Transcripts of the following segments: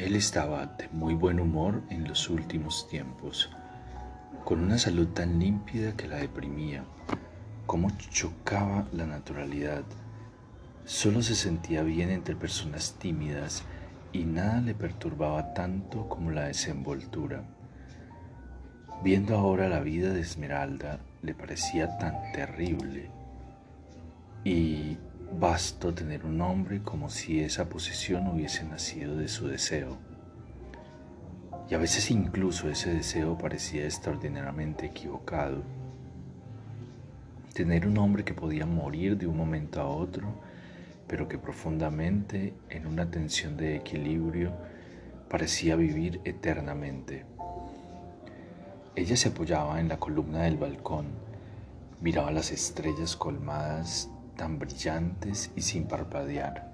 Él estaba de muy buen humor en los últimos tiempos, con una salud tan límpida que la deprimía, como chocaba la naturalidad. Solo se sentía bien entre personas tímidas y nada le perturbaba tanto como la desenvoltura. Viendo ahora la vida de Esmeralda, le parecía tan terrible y Basto tener un hombre como si esa posesión hubiese nacido de su deseo. Y a veces incluso ese deseo parecía extraordinariamente equivocado. Tener un hombre que podía morir de un momento a otro, pero que profundamente, en una tensión de equilibrio, parecía vivir eternamente. Ella se apoyaba en la columna del balcón, miraba las estrellas colmadas tan brillantes y sin parpadear,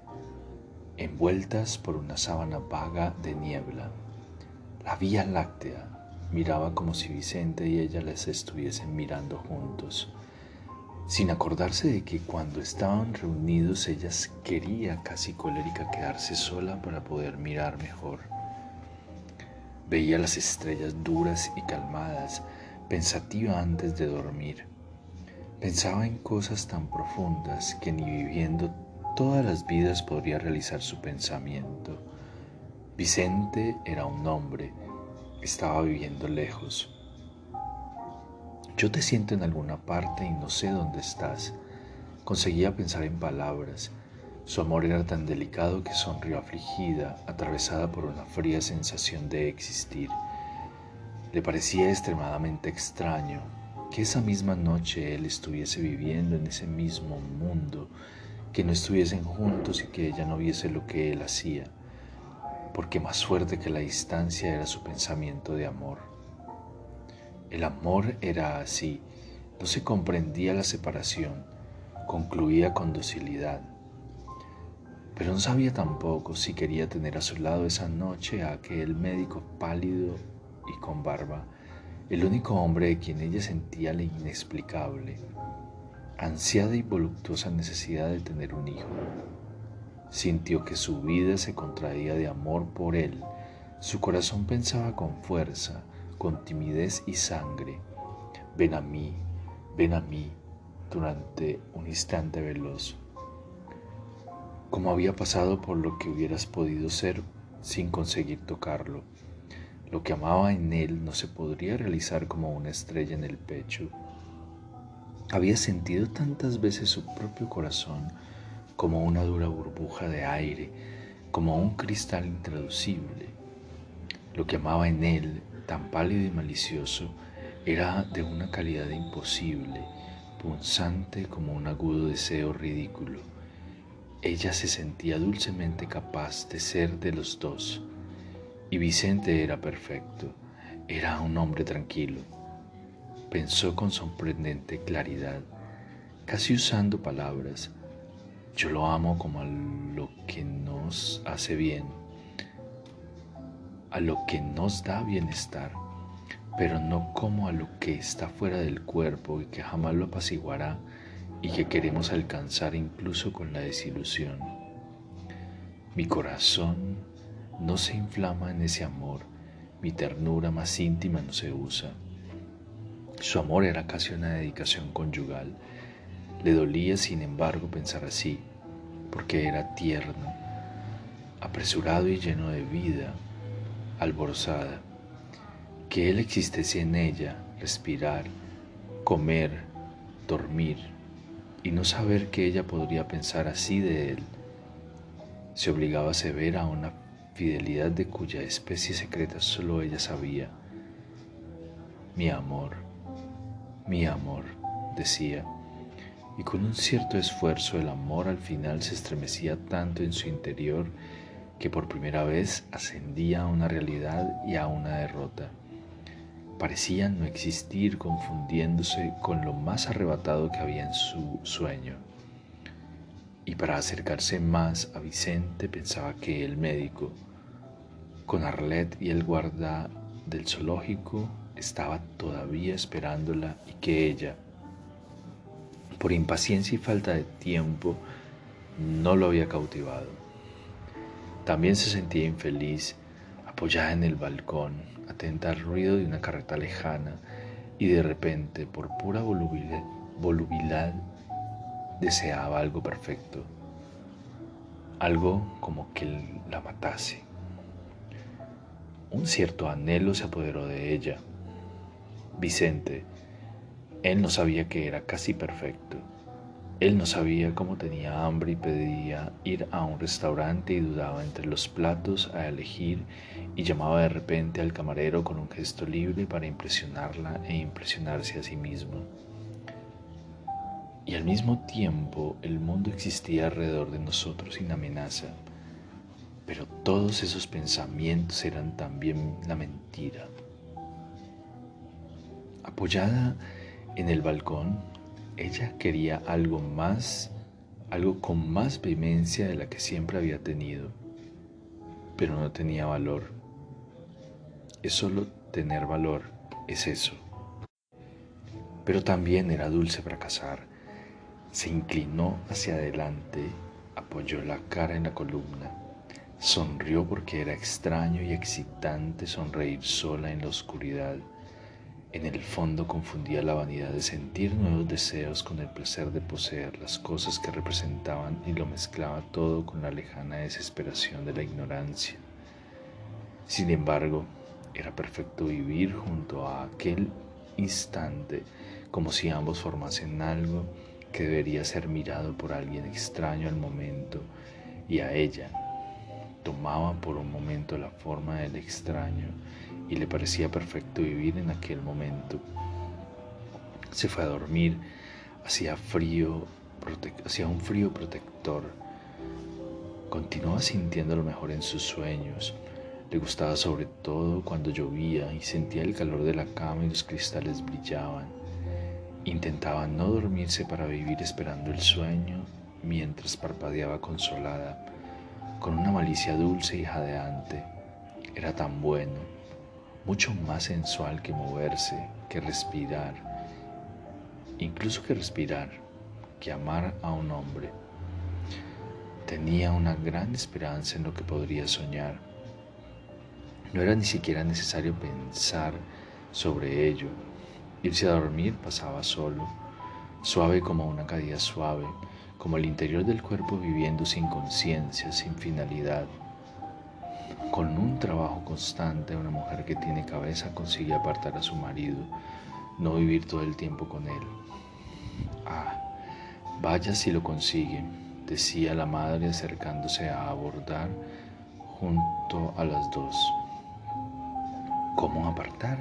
envueltas por una sábana vaga de niebla. La Vía Láctea miraba como si Vicente y ella les estuviesen mirando juntos, sin acordarse de que cuando estaban reunidos ella quería casi colérica quedarse sola para poder mirar mejor. Veía las estrellas duras y calmadas, pensativa antes de dormir Pensaba en cosas tan profundas que ni viviendo todas las vidas podría realizar su pensamiento. Vicente era un hombre, estaba viviendo lejos. Yo te siento en alguna parte y no sé dónde estás. Conseguía pensar en palabras. Su amor era tan delicado que sonrió afligida, atravesada por una fría sensación de existir. Le parecía extremadamente extraño que esa misma noche él estuviese viviendo en ese mismo mundo, que no estuviesen juntos y que ella no viese lo que él hacía, porque más fuerte que la distancia era su pensamiento de amor. El amor era así, no se comprendía la separación, concluía con docilidad. Pero no sabía tampoco si quería tener a su lado esa noche a aquel médico pálido y con barba, el único hombre de quien ella sentía la inexplicable, ansiada y voluptuosa necesidad de tener un hijo. Sintió que su vida se contraía de amor por él, su corazón pensaba con fuerza, con timidez y sangre, ven a mí, ven a mí, durante un instante veloz. Como había pasado por lo que hubieras podido ser sin conseguir tocarlo lo que amaba en él no se podría realizar como una estrella en el pecho. Había sentido tantas veces su propio corazón como una dura burbuja de aire, como un cristal intraducible. Lo que amaba en él, tan pálido y malicioso, era de una calidad imposible, punzante como un agudo deseo ridículo. Ella se sentía dulcemente capaz de ser de los dos, y Vicente era perfecto, era un hombre tranquilo. Pensó con sorprendente claridad, casi usando palabras. Yo lo amo como a lo que nos hace bien, a lo que nos da bienestar, pero no como a lo que está fuera del cuerpo y que jamás lo apaciguará y que queremos alcanzar incluso con la desilusión. Mi corazón no se inflama en ese amor, mi ternura más íntima no se usa. Su amor era casi una dedicación conyugal. Le dolía, sin embargo, pensar así, porque era tierno, apresurado y lleno de vida, alborzada. Que él existiese en ella, respirar, comer, dormir, y no saber que ella podría pensar así de él. Se obligaba a ver a una fidelidad de cuya especie secreta solo ella sabía. Mi amor, mi amor, decía, y con un cierto esfuerzo el amor al final se estremecía tanto en su interior que por primera vez ascendía a una realidad y a una derrota. Parecían no existir confundiéndose con lo más arrebatado que había en su sueño. Y para acercarse más a Vicente pensaba que el médico, con Arlette y el guarda del zoológico, estaba todavía esperándola y que ella, por impaciencia y falta de tiempo, no lo había cautivado. También se sentía infeliz, apoyada en el balcón, atenta al ruido de una carreta lejana y de repente, por pura volubilidad, deseaba algo perfecto, algo como que la matase. Un cierto anhelo se apoderó de ella. Vicente, él no sabía que era casi perfecto. Él no sabía cómo tenía hambre y pedía ir a un restaurante y dudaba entre los platos a elegir y llamaba de repente al camarero con un gesto libre para impresionarla e impresionarse a sí mismo. Y al mismo tiempo el mundo existía alrededor de nosotros sin amenaza, pero todos esos pensamientos eran también la mentira. Apoyada en el balcón, ella quería algo más, algo con más vehemencia de la que siempre había tenido, pero no tenía valor. Es solo tener valor, es eso. Pero también era dulce fracasar. Se inclinó hacia adelante, apoyó la cara en la columna, sonrió porque era extraño y excitante sonreír sola en la oscuridad en el fondo confundía la vanidad de sentir nuevos deseos con el placer de poseer las cosas que representaban y lo mezclaba todo con la lejana desesperación de la ignorancia. Sin embargo, era perfecto vivir junto a aquel instante como si ambos formasen algo que debería ser mirado por alguien extraño al momento y a ella tomaba por un momento la forma del extraño y le parecía perfecto vivir en aquel momento. Se fue a dormir, hacía frío, hacía un frío protector. Continuaba sintiendo lo mejor en sus sueños. Le gustaba sobre todo cuando llovía y sentía el calor de la cama y los cristales brillaban. Intentaba no dormirse para vivir esperando el sueño mientras parpadeaba consolada, con una malicia dulce y jadeante. Era tan bueno mucho más sensual que moverse, que respirar, incluso que respirar, que amar a un hombre. Tenía una gran esperanza en lo que podría soñar. No era ni siquiera necesario pensar sobre ello. Irse a dormir pasaba solo, suave como una caída suave, como el interior del cuerpo viviendo sin conciencia, sin finalidad con un trabajo constante, una mujer que tiene cabeza consigue apartar a su marido, no vivir todo el tiempo con él. Ah, vaya si lo consigue, decía la madre acercándose a abordar junto a las dos. ¿Cómo apartar?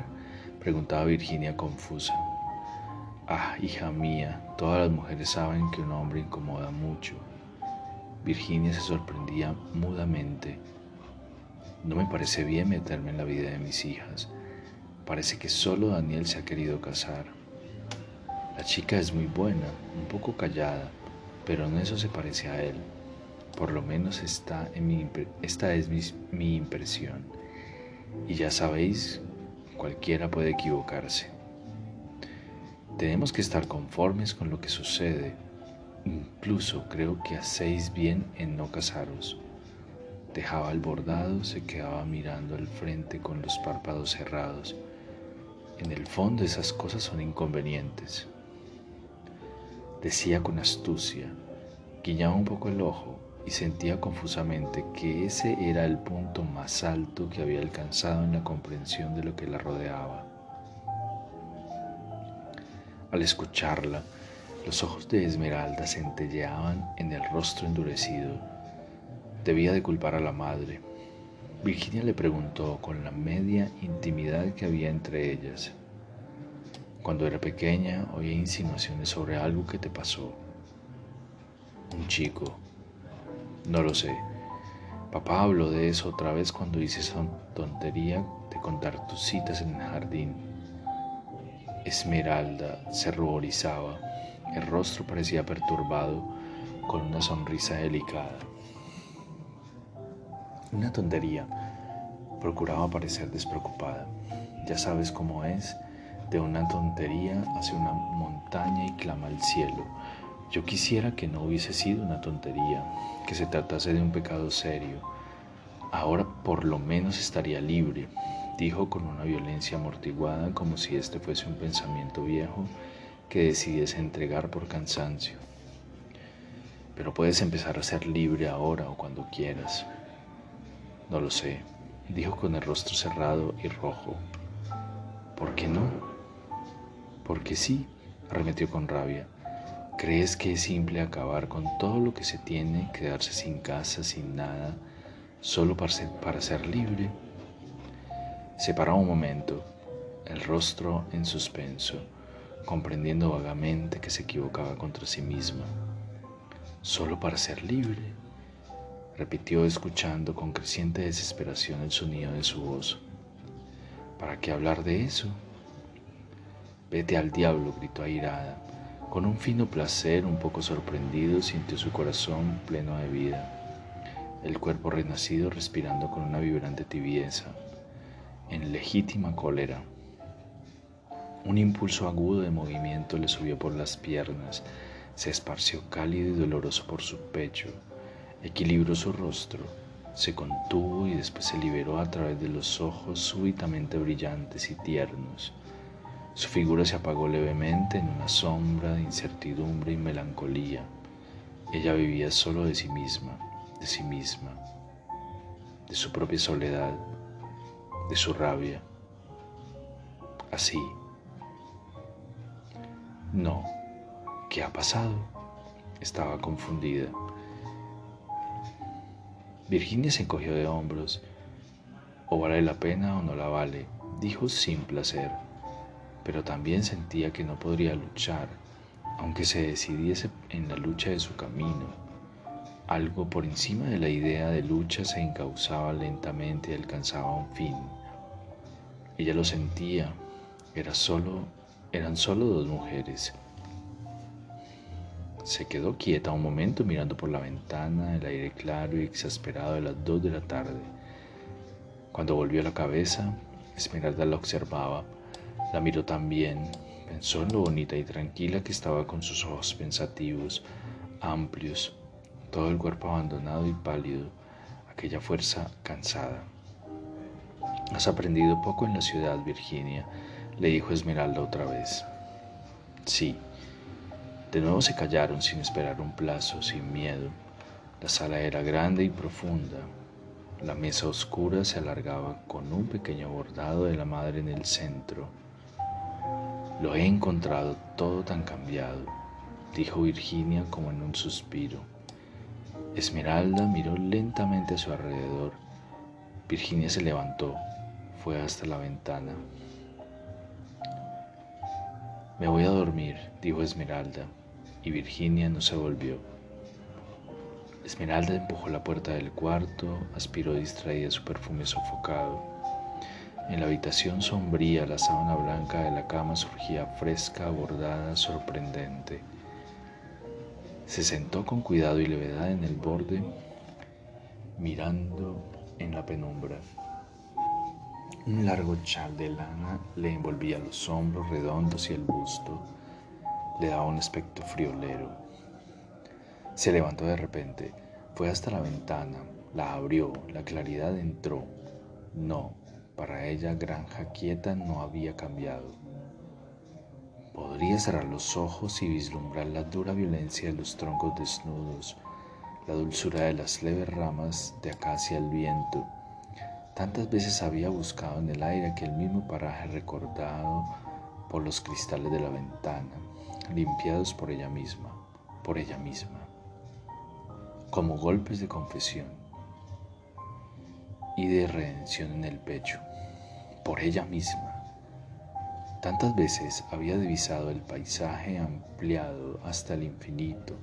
preguntaba Virginia confusa. Ah, hija mía, todas las mujeres saben que un hombre incomoda mucho. Virginia se sorprendía mudamente no me parece bien meterme en la vida de mis hijas. Parece que solo Daniel se ha querido casar. La chica es muy buena, un poco callada, pero en eso se parece a él. Por lo menos esta, esta es mi, mi impresión. Y ya sabéis, cualquiera puede equivocarse. Tenemos que estar conformes con lo que sucede. Incluso creo que hacéis bien en no casaros. Dejaba el bordado, se quedaba mirando al frente con los párpados cerrados. En el fondo esas cosas son inconvenientes. Decía con astucia, guiñaba un poco el ojo y sentía confusamente que ese era el punto más alto que había alcanzado en la comprensión de lo que la rodeaba. Al escucharla, los ojos de Esmeralda centelleaban en el rostro endurecido Debía de culpar a la madre. Virginia le preguntó con la media intimidad que había entre ellas. Cuando era pequeña oía insinuaciones sobre algo que te pasó. Un chico. No lo sé. Papá habló de eso otra vez cuando hice esa tontería de contar tus citas en el jardín. Esmeralda se ruborizaba, el rostro parecía perturbado con una sonrisa delicada. Una tontería. Procuraba parecer despreocupada. Ya sabes cómo es, de una tontería hace una montaña y clama al cielo. Yo quisiera que no hubiese sido una tontería, que se tratase de un pecado serio. Ahora por lo menos estaría libre, dijo con una violencia amortiguada como si este fuese un pensamiento viejo que decidiese entregar por cansancio. Pero puedes empezar a ser libre ahora o cuando quieras. No lo sé, dijo con el rostro cerrado y rojo. ¿Por qué no? Porque sí, arremetió con rabia. ¿Crees que es simple acabar con todo lo que se tiene, quedarse sin casa, sin nada, solo para ser, para ser libre? Se paró un momento, el rostro en suspenso, comprendiendo vagamente que se equivocaba contra sí misma. ¿Solo para ser libre? repitió escuchando con creciente desesperación el sonido de su voz. ¿Para qué hablar de eso? Vete al diablo, gritó airada. Con un fino placer, un poco sorprendido, sintió su corazón pleno de vida, el cuerpo renacido respirando con una vibrante tibieza, en legítima cólera. Un impulso agudo de movimiento le subió por las piernas, se esparció cálido y doloroso por su pecho, equilibró su rostro, se contuvo y después se liberó a través de los ojos súbitamente brillantes y tiernos. Su figura se apagó levemente en una sombra de incertidumbre y melancolía. Ella vivía solo de sí misma, de sí misma, de su propia soledad, de su rabia. Así. No. ¿Qué ha pasado? Estaba confundida. Virginia se encogió de hombros. O vale la pena o no la vale, dijo sin placer pero también sentía que no podría luchar, aunque se decidiese en la lucha de su camino. Algo por encima de la idea de lucha se encauzaba lentamente y alcanzaba un fin. Ella lo sentía, era solo, eran solo dos mujeres. Se quedó quieta un momento mirando por la ventana el aire claro y exasperado de las dos de la tarde. Cuando volvió la cabeza, Esmeralda la observaba la miró también, pensó en lo bonita y tranquila que estaba con sus ojos pensativos, amplios, todo el cuerpo abandonado y pálido, aquella fuerza cansada. Has aprendido poco en la ciudad, Virginia, le dijo Esmeralda otra vez. Sí. De nuevo se callaron sin esperar un plazo, sin miedo. La sala era grande y profunda. La mesa oscura se alargaba con un pequeño bordado de la madre en el centro. Lo he encontrado todo tan cambiado, dijo Virginia como en un suspiro. Esmeralda miró lentamente a su alrededor. Virginia se levantó, fue hasta la ventana. Me voy a dormir, dijo Esmeralda, y Virginia no se volvió. Esmeralda empujó la puerta del cuarto, aspiró distraída su perfume sofocado. En la habitación sombría la sábana blanca de la cama surgía fresca, bordada, sorprendente. Se sentó con cuidado y levedad en el borde, mirando en la penumbra. Un largo chal de lana le envolvía los hombros redondos y el busto. Le daba un aspecto friolero. Se levantó de repente, fue hasta la ventana, la abrió, la claridad entró. No, para ella granja quieta no había cambiado. Podría cerrar los ojos y vislumbrar la dura violencia de los troncos desnudos, la dulzura de las leves ramas de acacia al viento. Tantas veces había buscado en el aire aquel mismo paraje recordado por los cristales de la ventana, limpiados por ella misma, por ella misma, como golpes de confesión y de redención en el pecho, por ella misma. Tantas veces había divisado el paisaje ampliado hasta el infinito,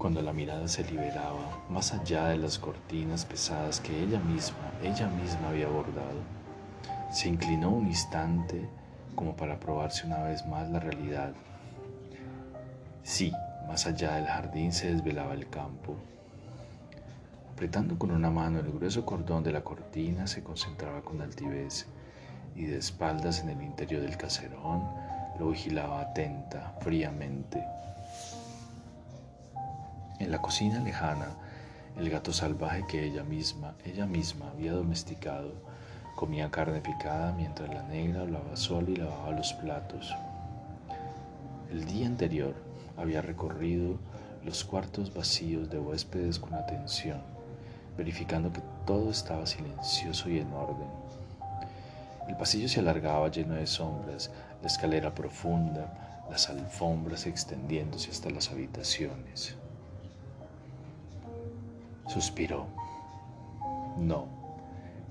cuando la mirada se liberaba más allá de las cortinas pesadas que ella misma, ella misma había bordado, se inclinó un instante como para probarse una vez más la realidad. Sí, más allá del jardín se desvelaba el campo. Apretando con una mano el grueso cordón de la cortina, se concentraba con altivez y de espaldas en el interior del caserón lo vigilaba atenta, fríamente. En la cocina lejana, el gato salvaje que ella misma, ella misma había domesticado, comía carne picada mientras la negra hablaba sola y lavaba los platos. El día anterior había recorrido los cuartos vacíos de huéspedes con atención, verificando que todo estaba silencioso y en orden. El pasillo se alargaba lleno de sombras, la escalera profunda, las alfombras extendiéndose hasta las habitaciones. Suspiró. No,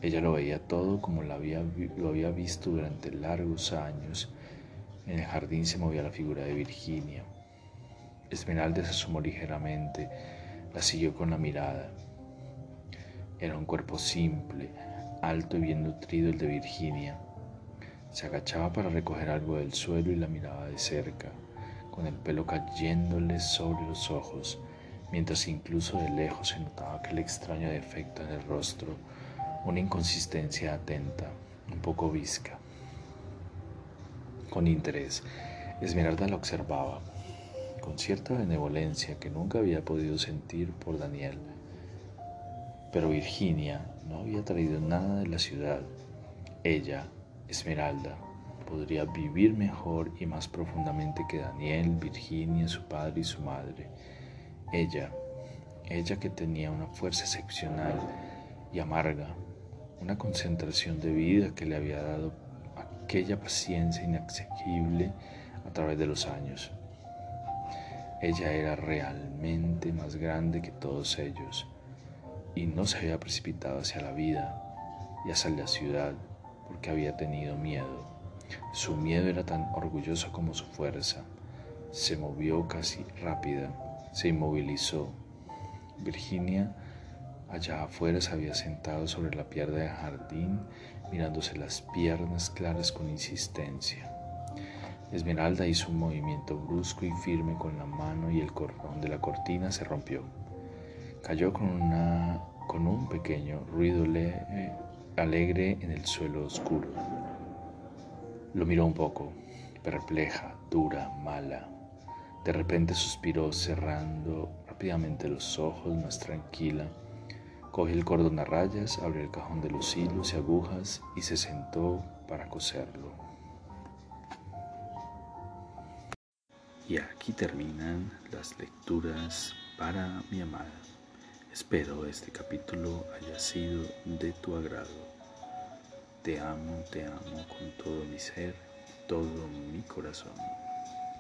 ella lo veía todo como lo había, lo había visto durante largos años. En el jardín se movía la figura de Virginia. Esmeralda se asomó ligeramente, la siguió con la mirada. Era un cuerpo simple, alto y bien nutrido el de Virginia. Se agachaba para recoger algo del suelo y la miraba de cerca, con el pelo cayéndole sobre los ojos mientras incluso de lejos se notaba aquel extraño defecto en el rostro, una inconsistencia atenta, un poco visca. Con interés, Esmeralda la observaba, con cierta benevolencia que nunca había podido sentir por Daniel. Pero Virginia no había traído nada de la ciudad. Ella, Esmeralda, podría vivir mejor y más profundamente que Daniel, Virginia, su padre y su madre ella, ella que tenía una fuerza excepcional y amarga, una concentración de vida que le había dado aquella paciencia inaccesible a través de los años. Ella era realmente más grande que todos ellos y no se había precipitado hacia la vida y hacia la ciudad porque había tenido miedo. Su miedo era tan orgulloso como su fuerza. Se movió casi rápida se inmovilizó. Virginia, allá afuera, se había sentado sobre la pierna del jardín, mirándose las piernas claras con insistencia. Esmeralda hizo un movimiento brusco y firme con la mano y el cordón de la cortina se rompió. Cayó con, una, con un pequeño ruido alegre en el suelo oscuro. Lo miró un poco, perpleja, dura, mala. De repente suspiró cerrando rápidamente los ojos, más tranquila. Cogió el cordón a rayas, abrió el cajón de los hilos y agujas y se sentó para coserlo. Y aquí terminan las lecturas para mi amada. Espero este capítulo haya sido de tu agrado. Te amo, te amo con todo mi ser, todo mi corazón.